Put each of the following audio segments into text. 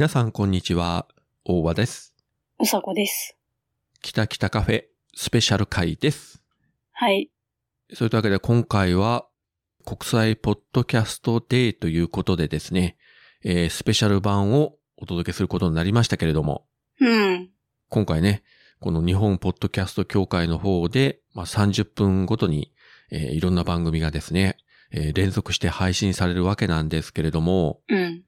皆さんこんにちは、大和です。うさこです。北北カフェスペシャル会です。はい。そういうわけで今回は国際ポッドキャストデーということでですね、えースペシャル版をお届けすることになりましたけれども、うん。今回ね、この日本ポッドキャスト協会の方で、まあ、30分ごとに、えーいろんな番組がですね、えー連続して配信されるわけなんですけれども、うん。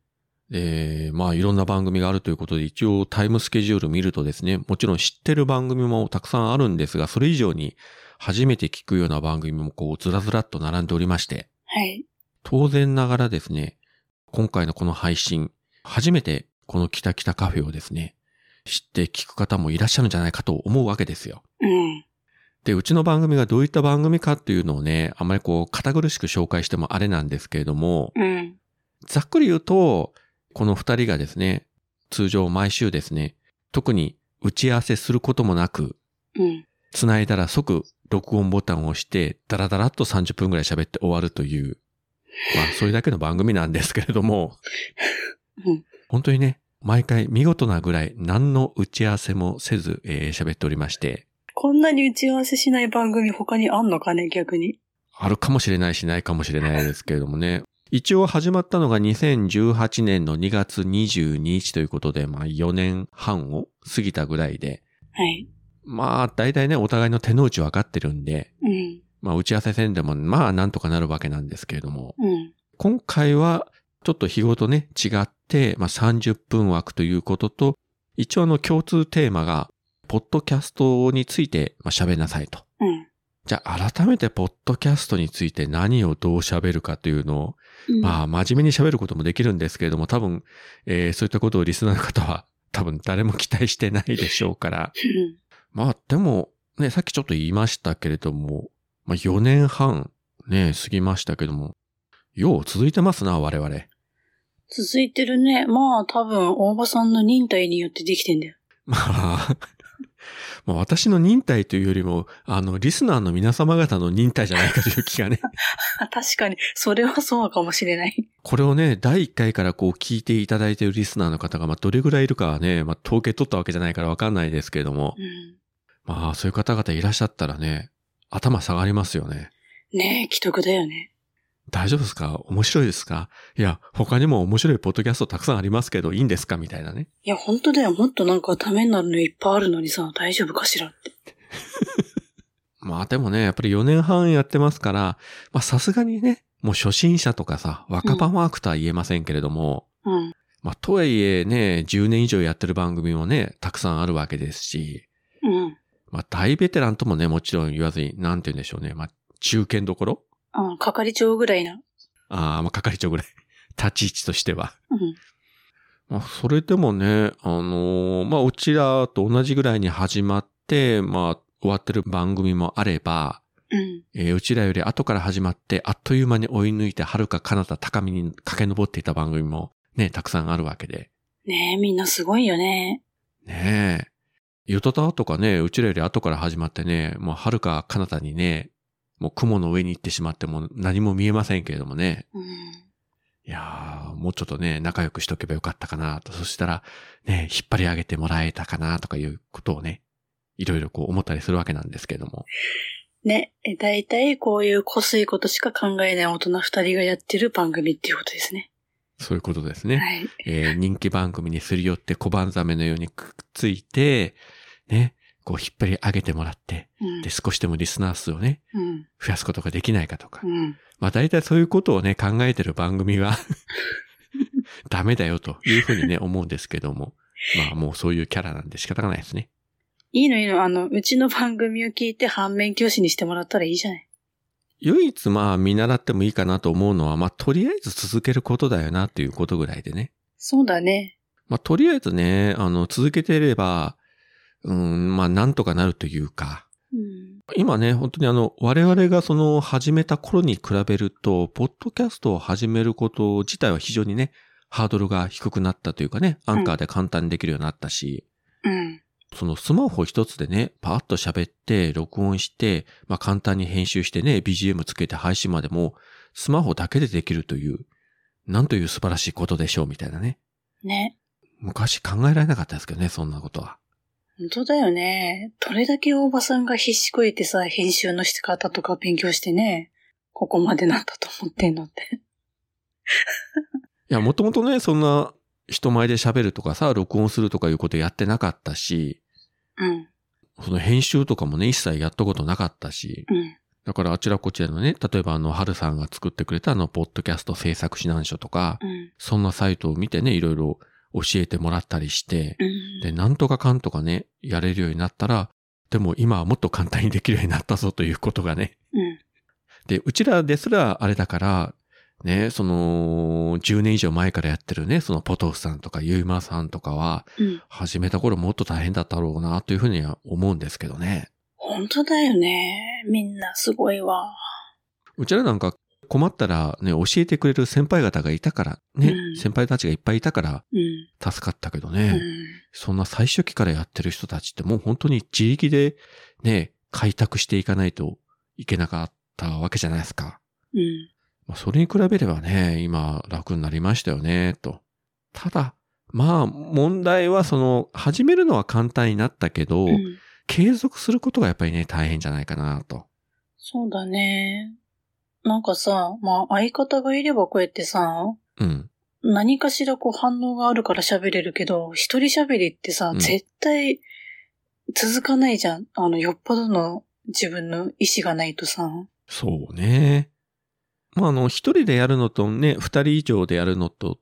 えーまあいろんな番組があるということで一応タイムスケジュール見るとですね、もちろん知ってる番組もたくさんあるんですが、それ以上に初めて聞くような番組もこうずらずらっと並んでおりまして、はい。当然ながらですね、今回のこの配信、初めてこの北北カフェをですね、知って聞く方もいらっしゃるんじゃないかと思うわけですよ。うん。で、うちの番組がどういった番組かっていうのをね、あんまりこう堅苦しく紹介してもあれなんですけれども、うん。ざっくり言うと、この二人がですね、通常毎週ですね、特に打ち合わせすることもなく、うん。繋いだら即録音ボタンを押して、ダラダラっと30分くらい喋って終わるという、まあ、それだけの番組なんですけれども、うん。本当にね、毎回見事なぐらい何の打ち合わせもせず、えー喋っておりまして、こんなに打ち合わせしない番組他にあんのかね、逆に。あるかもしれないしないかもしれないですけれどもね。一応始まったのが2018年の2月22日ということで、まあ4年半を過ぎたぐらいで、はい。まあ大体ね、お互いの手の内分かってるんで、うん。まあ打ち合わせせんでもまあなんとかなるわけなんですけれども、うん。今回はちょっと日ごとね、違って、まあ30分枠ということと、一応あの共通テーマが、ポッドキャストについてまあ喋りなさいと。うん。じゃあ改めてポッドキャストについて何をどう喋るかというのを、まあ、真面目に喋ることもできるんですけれども、多分、えーそういったことをリスナーの方は、多分誰も期待してないでしょうから。うん。まあ、でも、ね、さっきちょっと言いましたけれども、まあ、4年半、ね、過ぎましたけども、よう続いてますな、我々。続いてるね。まあ、多分、大場さんの忍耐によってできてんだよ。まあ、まあ私の忍耐というよりも、あの、リスナーの皆様方の忍耐じゃないかという気がね、確かに、それはそうかもしれない。これをね、第1回からこう聞いていただいているリスナーの方が、まあどれぐらいいるかはね、まあ統計取ったわけじゃないからわかんないですけれども、うん。まあそういう方々いらっしゃったらね、頭下がりますよね。ねえ、既得だよね。大丈夫ですか？面白いですか？いや、他にも面白いポッドキャストたくさんありますけど、いいんですか？みたいなね。いや、本当だよ。もっとなんかためになるのいっぱいあるのにさ、大丈夫かしらって。まあでもね、やっぱり4年半やってますから、まあさすがにね、もう初心者とかさ、若葉マークとは言えませんけれども、うん。まあとはいえね、10年以上やってる番組もね、たくさんあるわけですし、うん。まあ大ベテランともね、もちろん言わずに、なんて言うんでしょうね。まあ中堅どころ？うん、係長ぐらいな。ああ、まあ係長ぐらい。立ち位置としては。うん。まあそれでもね、あのーまあうちらと同じぐらいに始まって、まあ終わってる番組もあれば、うん。えーうちらより後から始まって、あっという間に追い抜いて、遥か彼方高みに駆け上っていた番組もね、たくさんあるわけで。ねえ、みんなすごいよね。ねえ。ゆとたとかね、うちらより後から始まってね、もう遥か彼方にね、もう雲の上に行ってしまっても何も見えませんけれどもね。うん。いやー、もうちょっとね、仲良くしとけばよかったかなと。そしたら、ね、引っ張り上げてもらえたかなとかいうことをね、いろいろこう思ったりするわけなんですけども。ね、え大体こういうこすいことしか考えない大人二人がやってる番組っていうことですね。そういうことですね。はい。えー人気番組にすり寄って小判ザメのようにくっついて、ね、こう引っ張り上げてもらって、うんで、。少しでもリスナー数をね、うん。増やすことができないかとか。うん。まあ大体そういうことをね、考えてる番組は ダメだよというふうにね、思うんですけども。まあもうそういうキャラなんで仕方がないですね。いいのいいの。あの、うちの番組を聞いて反面教師にしてもらったらいいじゃない。唯一まあ見習ってもいいかなと思うのは、まあとりあえず続けることだよなっていうことぐらいでね。そうだね。まあとりあえずね、あの続けていれば、うん、まあなんとかなるというか、うん。今ね、本当にあの、我々がその始めた頃に比べると、ポッドキャストを始めること自体は非常にね、ハードルが低くなったというかね、アンカーで簡単にできるようになったし、うん。そのスマホ一つでね、パーッと喋って、録音して、まあ簡単に編集してね、BGM つけて配信までも、スマホだけでできるという、なんという素晴らしいことでしょう、みたいなね。ね。昔考えられなかったですけどね、そんなことは。本当だよね。どれだけ大場さんが必死こいてさ、編集の仕方とか勉強してね、ここまでなったと思ってんのって。いや、もともとね、そんな人前で喋るとかさ、録音するとかいうことやってなかったし、うん。その編集とかもね、一切やったことなかったし、うん。だからあちらこちらのね、例えばあの、春さんが作ってくれたあの、ポッドキャスト制作指南書とか、うん。そんなサイトを見てね、いろいろ教えてもらったりして、うん。で、なんとかかんとかね、やれるようになったら、でも今はもっと簡単にできるようになったぞということがね。うん。で、うちらですらあれだから、ね、その、10年以上前からやってるね、そのポトフさんとかユイマさんとかは、うん。始めた頃もっと大変だったろうな、というふうには思うんですけどね。本当だよね。みんなすごいわ。うちらなんか困ったらね、教えてくれる先輩方がいたから、ね、うん先輩たちがいっぱいいたからうん。助かったけどうね、ん。そんな最初期からやってる人たちってもう本当に自力でね、開拓していかないといけなかったわけじゃないですか。うん。まあ、それに比べればね、今楽になりましたよね、と。ただ、まあ問題はその、始めるのは簡単になったけど、うん。継続することがやっぱりね、大変じゃないかな、と。そうだね。なんかさ、まあ相方がいればこうやってさ、うん。何かしらこう反応があるから喋れるけど、一人喋りってさ、うん絶対続かないじゃん。あの、よっぽどの自分の意志がないとさ。そうね。まあ、あの、一人でやるのとね、二人以上でやるのとっ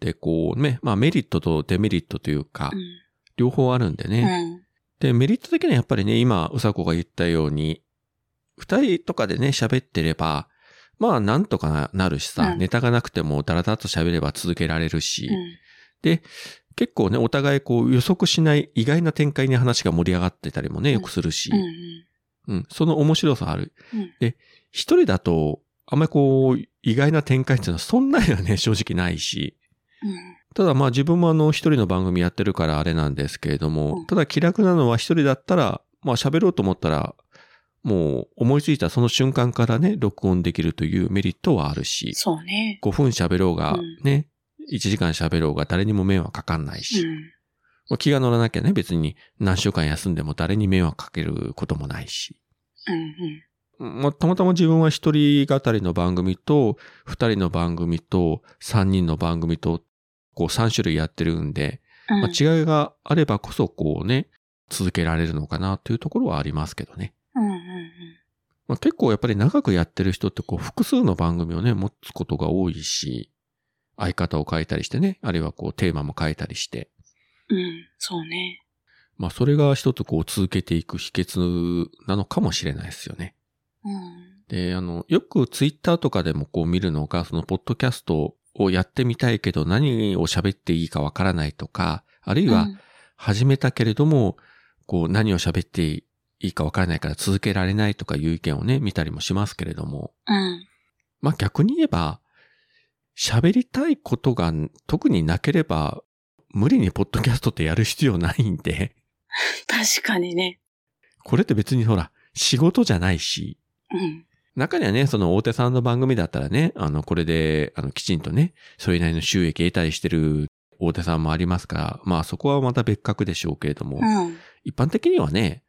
て、こうね、まあメリットとデメリットというかう、ん。両方あるんでうね。ん。で、メリット的にはやっぱりね、今、うさこが言ったように、二人とかでね、喋ってれば、まあ、なんとかなるしさ、うんネタがなくてもダラダラと喋れば続けられるし、うん。で、結構ね、お互いこう予測しない意外な展開に話が盛り上がってたりもね、よくするし、うん。うん、その面白さある。うんで、一人だと、あんまりこう、意外な展開っていうのはそんなにはね、正直ないし、うん。ただまあ自分もあの一人の番組やってるからあれなんですけれども、うんただ気楽なのは一人だったら、まあ喋ろうと思ったら、もう思いついたその瞬間からね、録音できるというメリットはあるし、そうね。5分喋ろうがうんね、1時間喋ろうが誰にも迷惑かかんないうし、ん。まあ気が乗らなきゃね、別に何週間休んでも誰に迷惑かけることもないし。うん。まあ、たまたま自分は一人語りの番組と、二人の番組と、三人の番組と、こう三種類やってるんで、うん。まあ、違いがあればこそこうね、続けられるのかなというところはありますけどね。うん。うん。まあ、結構やっぱり長くやってる人ってこう複数の番組をね、持つことが多いし、相方を変えたりしてね、あるいはこうテーマも変えたりして、うん。そうね。まあそれが一つこう続けていく秘訣なのかもしれないですよね。うん。で、あの、よくツイッターとかでもこう見るのが、そのポッドキャストをやってみたいけど何を喋っていいかわからないとか、あるいは始めたけれども、こう何を喋っていいかわからないから続けられないとかいう意見をね、見たりもしますけれども、うん。まあ逆に言えば、喋りたいことが特になければ、無理にポッドキャストってやる必要ないんで、確かにね。これって別にほら、仕事じゃないし、うん。中にはね、その大手さんの番組だったらね、あの、これで、あの、きちんとね、それなりの収益得たりしてる大手さんもありますから、まあそこはまた別格でしょうけれども、うん。一般的にはね、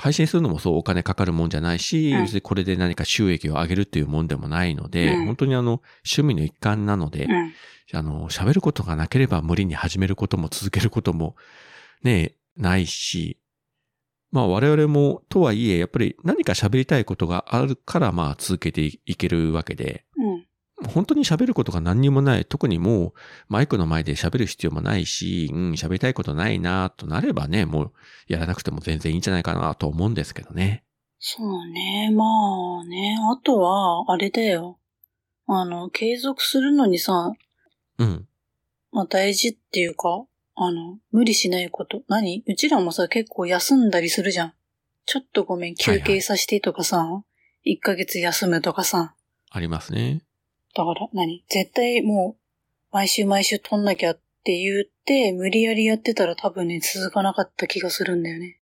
配信するのもそうお金かかるもんじゃないし、うん別にこれで何か収益を上げるっていうもんでもないので、うん本当にあの、趣味の一環なので、うん。あの、喋ることがなければ無理に始めることも続けることもね、ないし、まあ我々もとはいえ、やっぱり何か喋りたいことがあるからまあ続けていけるわけで、うん。本当に喋ることが何にもない、特にもうマイクの前で喋る必要もないし、うん、喋りたいことないなとなればね、もうやらなくても全然いいんじゃないかなと思うんですけどね。そうね。まあね。あとは、あれだよ。あの、継続するのにさ、うん。まあ大事っていうか、あの、無理しないこと。何？うちらもさ、結構休んだりするじゃん。ちょっとごめん、休憩させてとかさ、1ヶ月休むとかさ。ありますね。だから何？絶対もう、毎週毎週撮んなきゃって言って、無理やりやってたら多分ね、続かなかった気がするんだよね。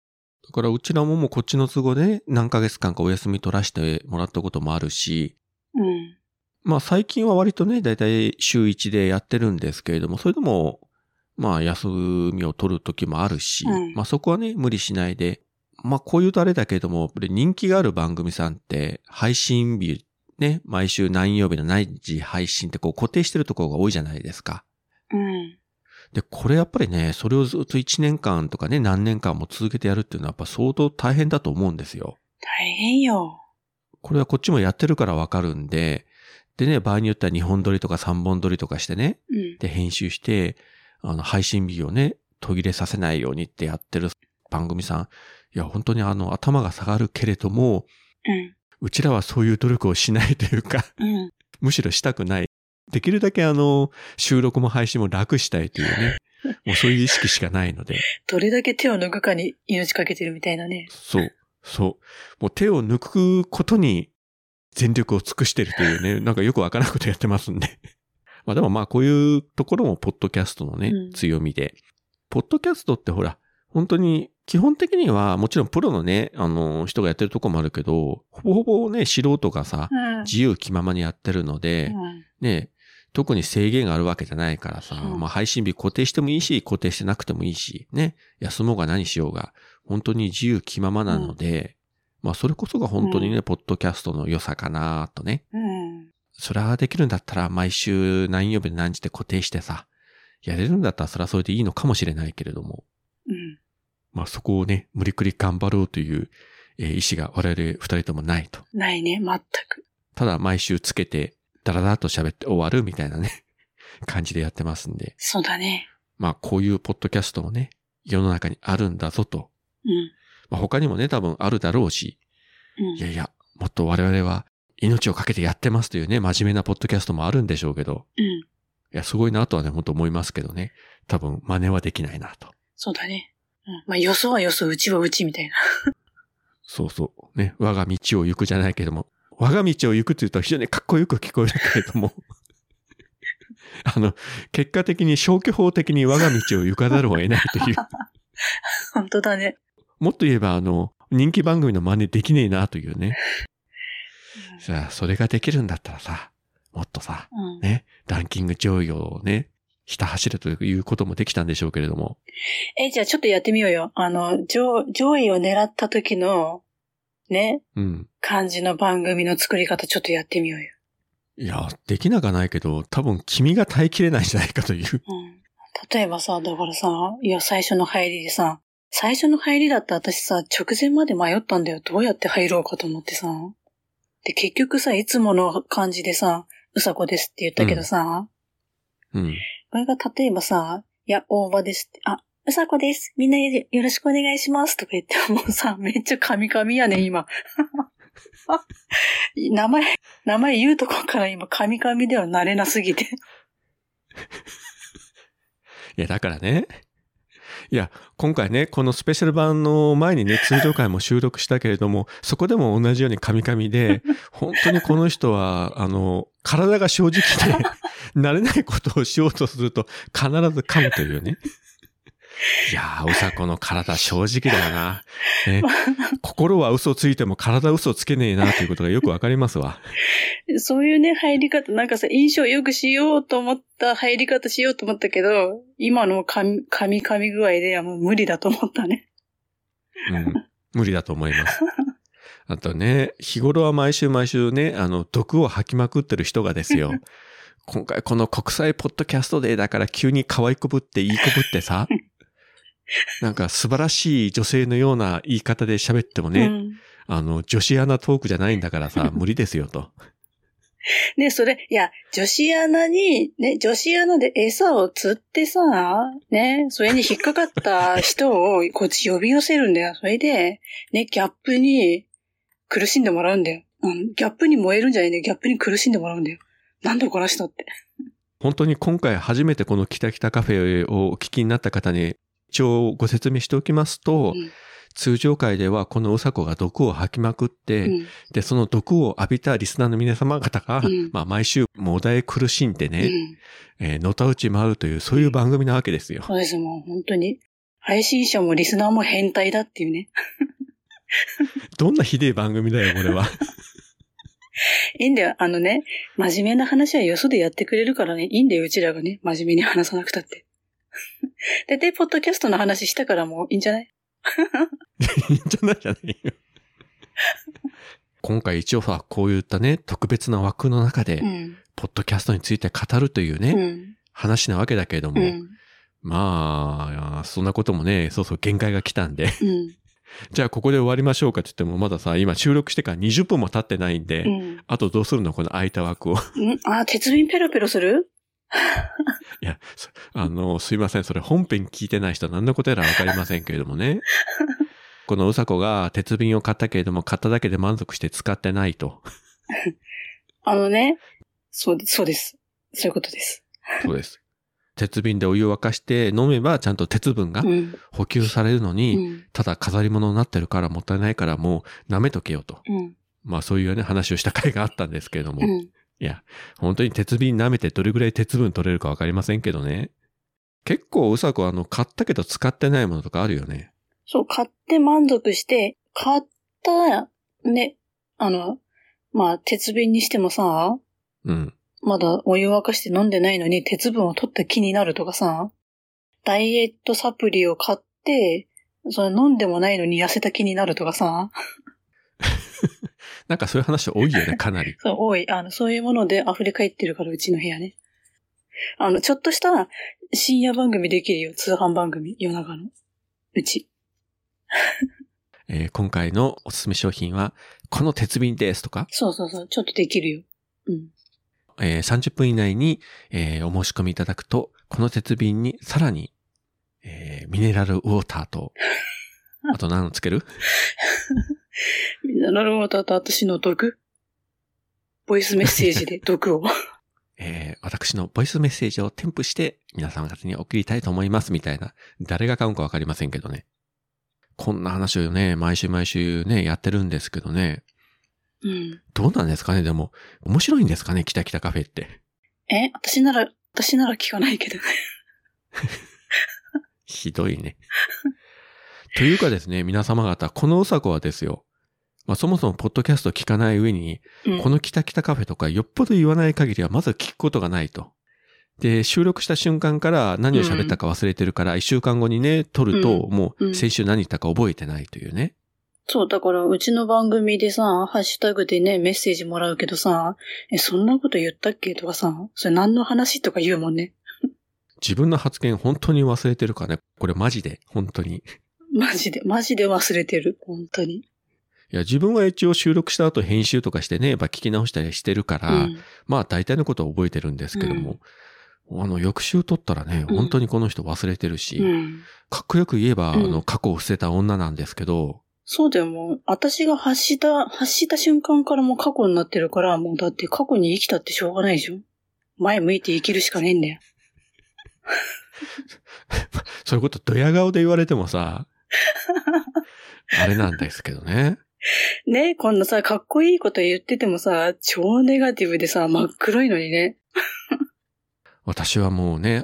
だからうちらももうこっちの都合で何ヶ月間かお休み取らせてもらったこともあるし、うん。まあ最近は割とね、だいたい週1でやってるんですけれども、それでも、まあ休みを取る時もあるし、うんまあそこはね、無理しないで、まあこういうとあれだけども、人気がある番組さんって配信日、ね、毎週何曜日の何時配信ってこう固定してるところが多いじゃないですか。うん。で、これやっぱりね、それをずっと1年間とかね、何年間も続けてやるっていうのはやっぱ相当大変だと思うんですよ。大変よ。これはこっちもやってるからわかるんで、でね、場合によっては2本撮りとか3本撮りとかしてね、うん。で、編集して、あの、配信日をね、途切れさせないようにってやってる番組さん、いや、本当にあの、頭が下がるけれども、うん。うちらはそういう努力をしないというか、うん。むしろしたくない。できるだけあの、収録も配信も楽したいというね、もうそういう意識しかないので、どれだけ手を抜くかに命かけてるみたいなね。そう、そう。もう手を抜くことに全力を尽くしてるというね、なんかよくわからなことやってますんで。まあでもまあこういうところもポッドキャストのね、うん強みで。ポッドキャストってほら、本当に基本的にはもちろんプロのね、あの、人がやってるとこもあるけど、ほぼほぼね、素人がさ、うん。自由気ままにやってるので、うんね、特に制限があるわけじゃないからさ、うんまあ配信日固定してもいいし、固定してなくてもいいし、ね、休もうが何しようが、本当に自由気ままなので、まあそれこそが本当にね、ポッドキャストの良さかなとね。うん。それはできるんだったら毎週何曜日で何時で固定してさ、やれるんだったらそれはそれでいいのかもしれないけれども、うん。まあそこをね、無理くり頑張ろうという、えー意志が我々二人ともないと。ないね、全く。ただ毎週つけて、ダラダラと喋って終わるみたいなね、感じでやってますんで。そうだね。まあこういうポッドキャストもね、世の中にあるんだぞと。うん。まあ他にもね、多分あるだろうし、うんいやいや、もっと我々は命をかけてやってますというね、真面目なポッドキャストもあるんでしょうけど、うん。いや、すごいなとはね、本当思いますけどね。多分真似はできないなと。そうだね。うん。まあ、よそはよそ、うちはうちみたいな。そうそう。ね、我が道を行くじゃないけども、我が道を行くって言うと非常にかっこよく聞こえるけれども、あの、結果的に消去法的に我が道を行かざるを得ないという。本当だね。もっと言えば、あの、人気番組の真似できねえなというね。さあ、それができるんだったらさ、もっとさ、うん。ね、ランキング上位をね、ひた走るということもできたんでしょうけれども。え、じゃあちょっとやってみようよ。あの、上、上位を狙った時の、ね、うん。感じの番組の作り方ちょっとやってみようよ。いや、できなかないけど、多分君が耐えきれないんじゃないかという。うん。例えばさ、だからさ、いや、最初の入りでさ、最初の入りだって私さ、直前まで迷ったんだよ。どうやって入ろうかと思ってさ。で、結局さ、いつもの感じでさ、うさこですって言ったけどさ、うん。これが例えばさ、いや、大場ですって、あ、うさこです。みんなよろしくお願いします。とか言って、もうさ、めっちゃカミカミやね、今。名前、名前言うとこから今、カミカミではなれなすぎて。いや、だからね。いや、今回ね、このスペシャル版の前にね、通常回も収録したけれども、そこでも同じようにカミカミで、本当にこの人は、あの、体が正直で、慣れないことをしようとすると、必ず噛むというね。いやー、うさこの体正直だよな。ね、心は嘘ついても体嘘つけねえなということがよくわかりますわ。そういうね、入り方、なんかさ、印象良くしようと思った入り方しようと思ったけど、今のカミカミカミ具合ではもう無理だと思ったね。うん。無理だと思います。あとね、日頃は毎週毎週ね、あの、毒を吐きまくってる人がですよ。今回この国際ポッドキャストデーだから急に可愛くぶっていいこぶってさ、なんか素晴らしい女性のような言い方で喋ってもね、うん。あの、女子アナトークじゃないんだからさ、無理ですよと。ね、それ、いや、女子アナに、ね、女子アナで餌を釣ってさ、ね、それに引っかかった人をこっち呼び寄せるんだよ。それで、ね、ギャップに苦しんでもらうんだよ。うん、ギャップに燃えるんじゃないんだよ。ギャップに苦しんでもらうんだよ。なんだこの人って。本当に今回初めてこのキタキタカフェをお聞きになった方に一応ご説明しておきますと、うん通常回ではこのうさこが毒を吐きまくって、うんで、その毒を浴びたリスナーの皆様方が、うんまあ毎週もだえ苦しんでね、うんえーのたうち回るという、そういう番組なわけですよ。そうです、もう本当に。配信者もリスナーも変態だっていうね。どんなひでえ番組だよ、これは。いいんだよ。あのね、真面目な話はよそでやってくれるからね、いいんだよ、うちらがね、真面目に話さなくたって。で、で、ポッドキャストの話したからもういいんじゃない？いいんじゃないじゃないよ。今回一応さ、こういったね、特別な枠の中で、うん。ポッドキャストについて語るというね、うん。話なわけだけれども、うん。まあ、そんなこともね、そうそう限界が来たんで、うん。じゃあここで終わりましょうかって言っても、まださ、今収録してから20分も経ってないんで、うん。あとどうするのこの空いた枠を。うん？あ、鉄瓶ペロペロする？いや、そあの、すいません。それ本編聞いてない人は何のことやらわかりませんけれどもね。このうさこが鉄瓶を買ったけれども、買っただけで満足して使ってないと。あのね。そう、そうです。そういうことです。そうです。鉄瓶でお湯を沸かして飲めばちゃんと鉄分がうん。補給されるのに、うん。ただ飾り物になってるからもったいないからもう舐めとけよと。うん。まあそういうね話をした回があったんですけれども。いうん。や、本当に鉄瓶舐めてどれぐらい鉄分取れるかわかりませんけどね。結構うさこあの買ったけど使ってないものとかあるよね。そう、買って満足して、買った、ね、あの、まあ、鉄瓶にしてもさ、うん。まだお湯沸かして飲んでないのに鉄分を取った気になるとかさ、ダイエットサプリを買って、それ飲んでもないのに痩せた気になるとかさ、なんかそういう話多いよね、かなり。そう、多い。あの、そういうもので溢れ返ってるから、うちの部屋ね。あの、ちょっとした深夜番組できるよ。通販番組、夜中の。うち。えー今回のおすすめ商品は、この鉄瓶ですとか、そうそうそう。ちょっとできるよ。うん。えー30分以内に、えーお申し込みいただくと、この鉄瓶にさらに、えーミネラルウォーターと、あと何をつける？みんな、なるほど、と私の毒ボイスメッセージで毒を。えー私のボイスメッセージを添付して皆様方に送りたいと思いますみたいな、誰が買うかわかりませんけどね。こんな話をね、毎週毎週ね、やってるんですけどね。うん。どうなんですかねでも、面白いんですかねキタキタカフェって。え私なら、私なら聞かないけどね。ひどいね。というかですね、皆様方、このうさこはですよ。まあそもそもポッドキャスト聞かない上に、うん。このキタキタカフェとかよっぽど言わない限りはまず聞くことがないと。で、収録した瞬間から何を喋ったか忘れてるから、一週間後にね、撮ると、うんもううん先週何言ったか覚えてないというね。そう、だから、うちの番組でさ、ハッシュタグでね、メッセージもらうけどさ、え、そんなこと言ったっけ？とかさ、それ何の話とか言うもんね。自分の発言本当に忘れてるかね？これマジで、本当に。マジで、マジで忘れてる？本当に。いや、自分は一応収録した後編集とかしてね、やっぱ聞き直したりしてるから、うん。まあ大体のことは覚えてるんですけども、あの、翌週撮ったらね、うん本当にこの人忘れてるし、うん。かっこよく言えば、うんあの、過去を捨てた女なんですけど、そうだよ、もう、私が発した、発した瞬間からもう過去になってるから、もうだって過去に生きたってしょうがないじゃん。前向いて生きるしかねえんだよ。そういうことドヤ顔で言われてもさ、あれなんですけどね。ねこんなさ、かっこいいこと言っててもさ、超ネガティブでさ、真っ黒いのにね。私はもうね、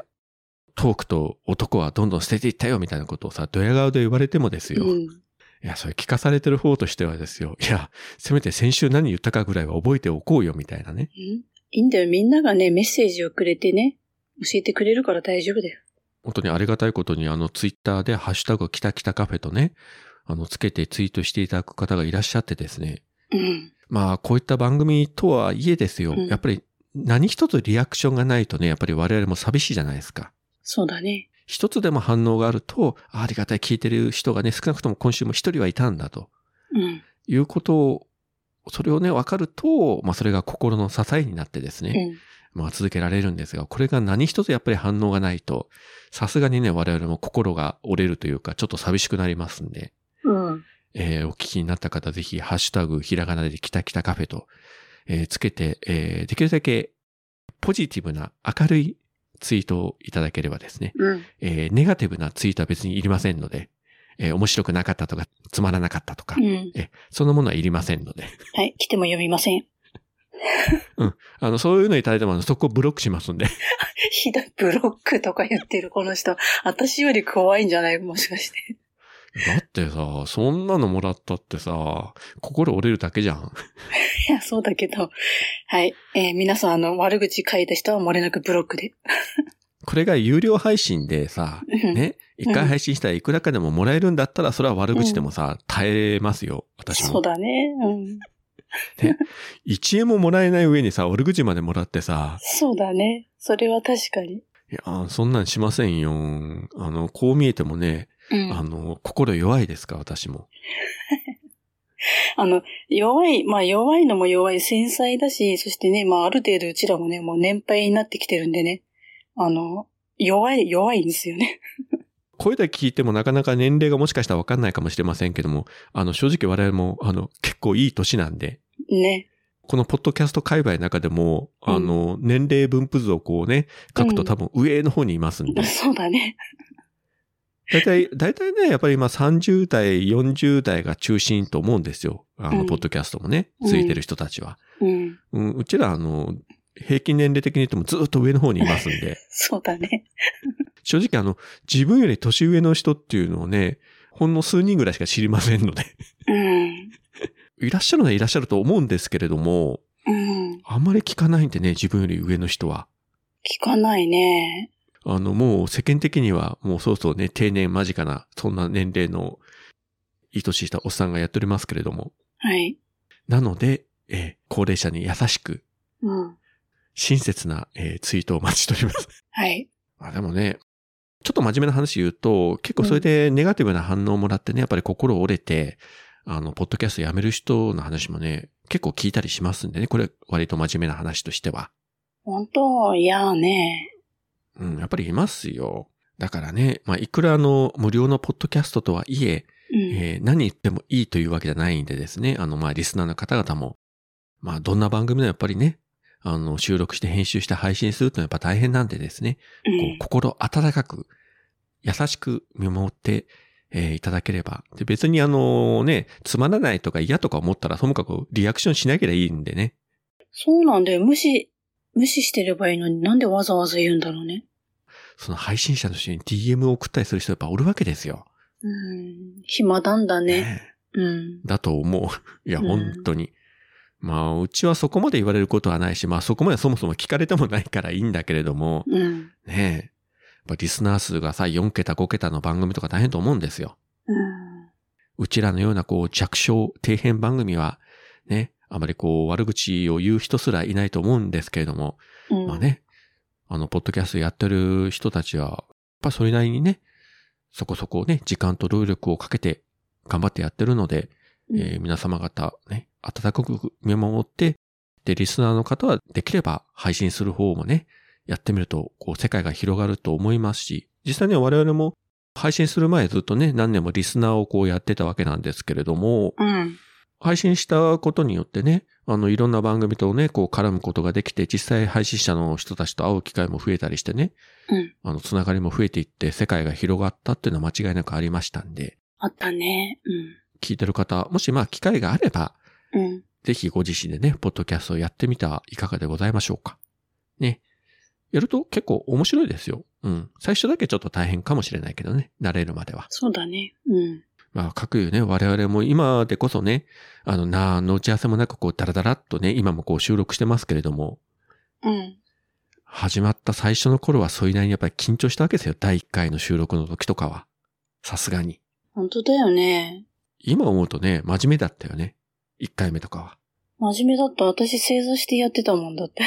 トークと男はどんどん捨てていったよみたいなことをさ、ドヤ顔で言われてもですよ。うん。いや、それ聞かされてる方としてはですよ。いや、せめて先週何言ったかぐらいは覚えておこうよみたいなね。うんいいんだよ。みんながね、メッセージをくれてね、教えてくれるから大丈夫だよ。本当にありがたいことにあのツイッターでハッシュタグキタキタカフェとね、あのつけてツイートしていただく方がいらっしゃってですね。うん。まあこういった番組とはいえですよ。うんやっぱり何一つリアクションがないとね、やっぱり我々も寂しいじゃないですか。そうだね。一つでも反応があると、あありがたい聞いてる人がね、少なくとも今週も一人はいたんだとうん。いうことを、それをね、分かると、まあそれが心の支えになってですね、うん。まあ続けられるんですが、これが何一つやっぱり反応がないと、さすがにね、我々も心が折れるというか、ちょっと寂しくなりますんで、うん。えーお聞きになった方、ぜひ、ハッシュタグ、ひらがなでキタキタカフェと、えーつけて、えーできるだけポジティブな明るいツイートをいただければですね、うん。えーネガティブなツイートは別にいりませんので、えー面白くなかったとか、つまらなかったとか、うん。えそんなものはいりませんので、はい。来ても読みません。あの、そういうのいただいても、そこをブロックしますんで、ひどい、ブロックとか言ってるこの人。私より怖いんじゃない？もしかして。だってさ、そんなのもらったってさ、心折れるだけじゃん。いや、そうだけど。はい。えー皆さん、あの、悪口書いた人は漏れなくブロックで。これが有料配信でさ、ね、一回配信したらいくらかでももらえるんだったら、それは悪口でもさ、耐えますよ、私も。そうだね。うん。ね、1円ももらえない上にさ、悪口までもらってさ、そうだね。それは確かに。いや、そんなんしませんよ。あの、こう見えてもね、うん。あの、心弱いですか、私も。あの、弱い、まあ弱いのも弱い、繊細だし、そしてね、まあある程度うちらもね、もう年配になってきてるんでね、あの、弱い、弱いんですよね。声だけ聞いてもなかなか年齢がもしかしたらわかんないかもしれませんけども、あの、正直我々も、あの、結構いい年なんで、ね。このポッドキャスト界隈の中でも、あの、年齢分布図をこうね、書くと多分上の方にいますんで。そうだね。大体、大体ね、やっぱり今30代、40代が中心と思うんですよ。あの、うんポッドキャストもね、うんついてる人たちは。うん。うん、うちら、あの、平均年齢的に言ってもずっと上の方にいますんで、そうだね。正直あの、自分より年上の人っていうのをね、ほんの数人ぐらいしか知りませんので、うん。いらっしゃるのはいらっしゃると思うんですけれども、うん。あんまり聞かないんでね、自分より上の人は。聞かないね。あの、もう世間的にはもうそうそうね、定年間近な、そんな年齢の、いい年したおっさんがやっておりますけれども。はい。なので、えー高齢者に優しく、うん。親切な、えーツイートをお待ちしております。はい。あでもね、ちょっと真面目な話言うと、結構それでネガティブな反応をもらってね、やっぱり心折れて、あの、ポッドキャストやめる人の話もね、結構聞いたりしますんでね、これ割と真面目な話としては。本当いやね。うん、やっぱりいますよ。だからね、まあ、いくらあの、無料のポッドキャストとはいえ、うん。えー何言ってもいいというわけじゃないんでですね、あの、まあ、リスナーの方々も、まあ、どんな番組でもやっぱりね、あの、収録して編集して配信するというのはやっぱ大変なんでですね、う。こうん心温かく、優しく見守って、えーいただければ。で、別にあのね、つまらないとか嫌とか思ったら、ともかくリアクションしなければいいんでね。そうなんだよ。無視、無視してればいいのになんでわざわざ言うんだろうね。その配信者の人に DM を送ったりする人やっぱおるわけですよ。うん。暇なんだね。ねうん。だと思う。いや、うん本当に。まあ、うちはそこまで言われることはないし、まあそこまでそもそも聞かれてもないからいいんだけれども、うん。ねえ。やっぱリスナー数がさ、4桁5桁の番組とか大変と思うんですよ。うん。うちらのようなこう弱小、底辺番組は、ね、あまりこう悪口を言う人すらいないと思うんですけれども、うん。まあね、あの、ポッドキャストやってる人たちは、やっぱそれなりにね、そこそこね、時間と労力をかけて頑張ってやってるので、うん。えー皆様方ね、温かく見守って、で、リスナーの方はできれば配信する方もね、やってみると、こう、世界が広がると思いますし、実際には我々も配信する前ずっとね、何年もリスナーをこうやってたわけなんですけれども、うん。配信したことによってね、あの、いろんな番組とね、こう絡むことができて、実際配信者の人たちと会う機会も増えたりしてね、うん。あの、つながりも増えていって、世界が広がったっていうのは間違いなくありましたんで、あったね。聞いてる方、もしまあ機会があれば、うん。うん。ぜひご自身でね、ポッドキャストをやってみてはいかがでございましょうか。ね。やると結構面白いですよ。うん。最初だけちょっと大変かもしれないけどね。慣れるまでは。そうだね。うん。まあ、各有ね、我々も今でこそね、あの、なの打ち合わせもなくこう、ダラダラっとね、今もこう収録してますけれども、うん。始まった最初の頃はそれなりにやっぱり緊張したわけですよ。第1回の収録の時とかは。さすがに。本当だよね。今思うとね、真面目だったよね。1回目とかは。真面目だった。私正座してやってたもんだって。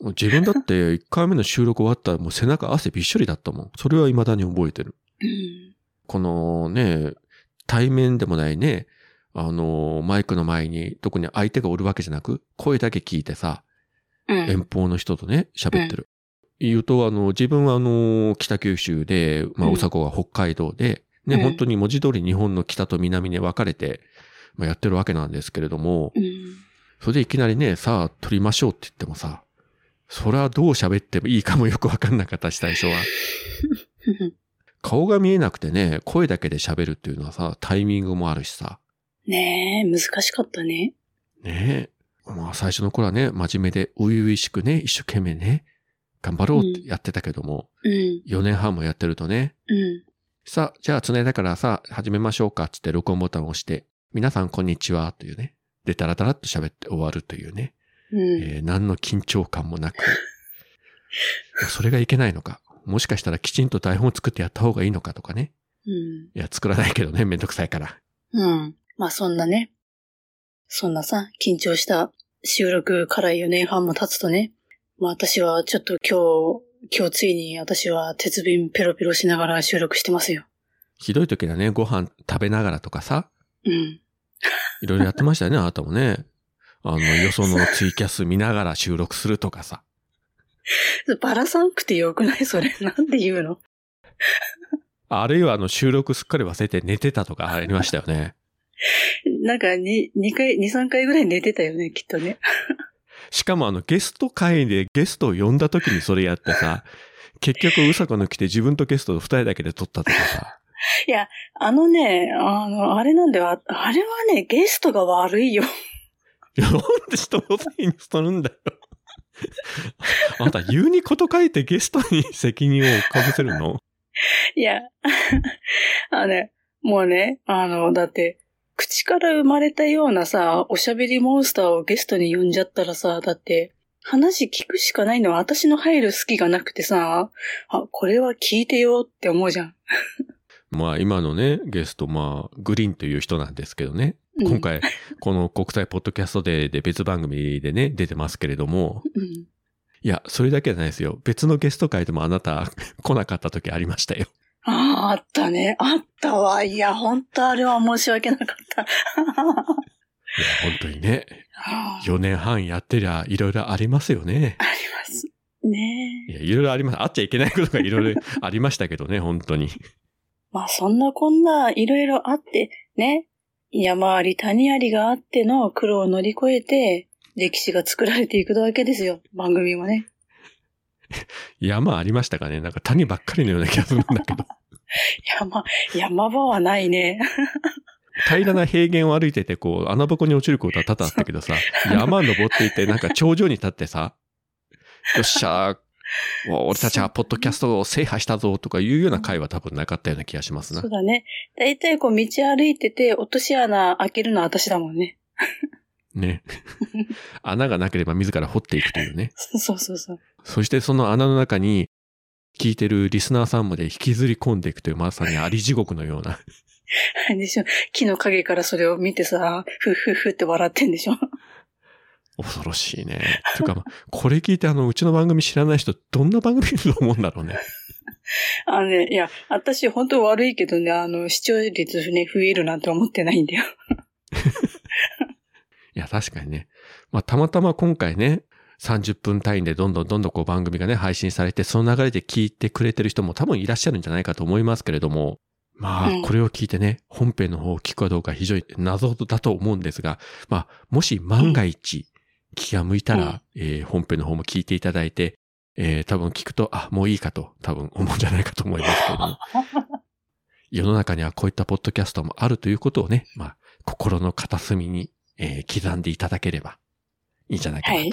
自分だって1回目の収録終わったらもう背中汗びっしょりだったもん。それは未だに覚えてる。うん。このね、対面でもないね、あの、マイクの前に特に相手がおるわけじゃなく、声だけ聞いてさ、うん。遠方の人とね、喋ってる。言うと、あの、自分はあの、北九州で、まあ、うさこが北海道で、ね、うん本当に文字通り日本の北と南に分かれて、まあ、やってるわけなんですけれども、うん。それでいきなりね、さあ、撮りましょうって言ってもさ、それはどう喋ってもいいかもよくわかんなかったし、最初は。顔が見えなくてね、声だけで喋るっていうのはさ、タイミングもあるしさ。ねえ、難しかったね。ねえ。まあ最初の頃はね、真面目で初々しくね、一生懸命ね、頑張ろうってやってたけども、うん。4年半もやってるとね、うん。さあ、じゃあ繋いだからさ、始めましょうかっつって録音ボタンを押して、皆さんこんにちはというね。で、ダラダラっと喋って終わるというね。うん。えー何の緊張感もなく。それがいけないのか。もしかしたらきちんと台本を作ってやった方がいいのかとかね。うん。いや、作らないけどね、めんどくさいから。うん。まあそんなね。そんなさ、緊張した収録から4年半も経つとね。まあ私はちょっと今日、今日ついに私は鉄瓶ペロペロしながら収録してますよ。ひどい時はね、ご飯食べながらとかさ、うん。いろいろやってましたよね、あなたもね。あの、よそのツイキャス見ながら収録するとかさ。バラさんくてよくない？それ。なんで言うの？あるいはあの、収録すっかり忘れて寝てたとかありましたよね。なんか2、2回、2、3回ぐらい寝てたよね、きっとね。しかもあの、ゲスト会でゲストを呼んだ時にそれやってさ、結局、うさこの来て自分とゲストを二人だけで撮ったとかさ。いや、あのね、あの、あれなんだよ。ああれはね、ゲストが悪いよ。いや、なんで人のせいにするんだよ。あんた、言うにこと書いてゲストに責任をかぶせるの？いや、あのね、もうね、あの、だって、口から生まれたようなさ、おしゃべりモンスターをゲストに呼んじゃったらさ、だって、話聞くしかないのは私の入る好きがなくてさ、あ、これは聞いてよって思うじゃん。まあ、今のね、ゲスト、まあ、グリーンという人なんですけどね。うん今回、この国際ポッドキャストデーで別番組でね、出てますけれども、うん。いや、それだけじゃないですよ。別のゲスト会でもあなた 来なかった時ありましたよ。ああ、あったね。あったわ。いや、本当あれは申し訳なかった。いや、本当にね、あ4年半やってりゃいろいろありますよね。ります。ねえ。いや、いろいろあります。あっちゃいけないことがいろいろありましたけどね、本当に。まあそんなこんないろいろあって、ね。山あり谷ありがあっての苦労を乗り越えて、歴史が作られていくわけですよ。番組もね。山ありましたかね？なんか谷ばっかりのような気がするんだけど。山、山場はないね。平らな平原を歩いてて、こう、穴ぼこに落ちることは多々あったけどさ、山登っていって、なんか頂上に立ってさ、よっしゃー、俺たちはポッドキャストを制覇したぞとかいうような回は多分なかったような気がしますなそう。だね。だいたいこう道歩いてて、落とし穴開けるのは私だもんね。ね。穴がなければ自ら掘っていくというね。そうそうそう。そしてその穴の中に、聞いてるリスナーさんまで引きずり込んでいくというまさにあり地獄のような。でしょ。木の陰からそれを見てさ、ふっふっふって笑ってんでしょ。恐ろしいね。ていうか、ま あこれ聞いてあの、うちの番組知らない人、どんな番組見ると思うんだろうね。あのね、いや、私本当悪いけどね、あの、視聴率ね、増えるなんて思ってないんだよ。いや、確かにね。まあ、たまたま今回ね、30分単位でどんどんどんどんこう番組がね、配信されて、その流れで聞いてくれてる人も多分いらっしゃるんじゃないかと思いますけれども、まあうん、これを聞いてね、本編の方を聞くかどうか非常に謎だと思うんですが、まあ、もし万が一、気が向いたら、えー本編の方も聞いていただいて、えー多分聞くと、あ、もういいかと、多分思うんじゃないかと思いますけれども、世の中にはこういったポッドキャストもあるということをね、まあ、心の片隅に、えー刻んでいただければいいんじゃないかなと。はい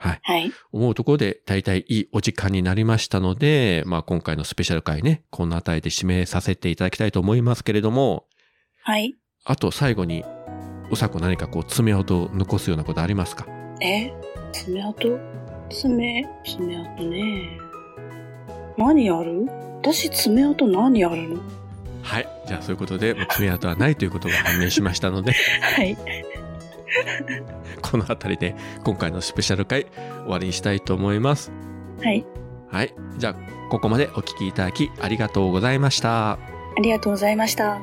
はい。はい。思うところで、大体いいお時間になりましたので、まあ今回のスペシャル回ね、こんな値で締めさせていただきたいと思いますけれども、はい。あと最後に、うさこ何かこう爪痕を残すようなことありますか？え？爪痕？爪、爪痕ね。何ある？私爪痕何あるの？はい。じゃあそういうことで、爪痕はないということが判明しましたので、はい。この辺りで今回のスペシャル回終わりにしたいと思います。はい。はい。じゃあ、ここまでお聞きいただきありがとうございました。ありがとうございました。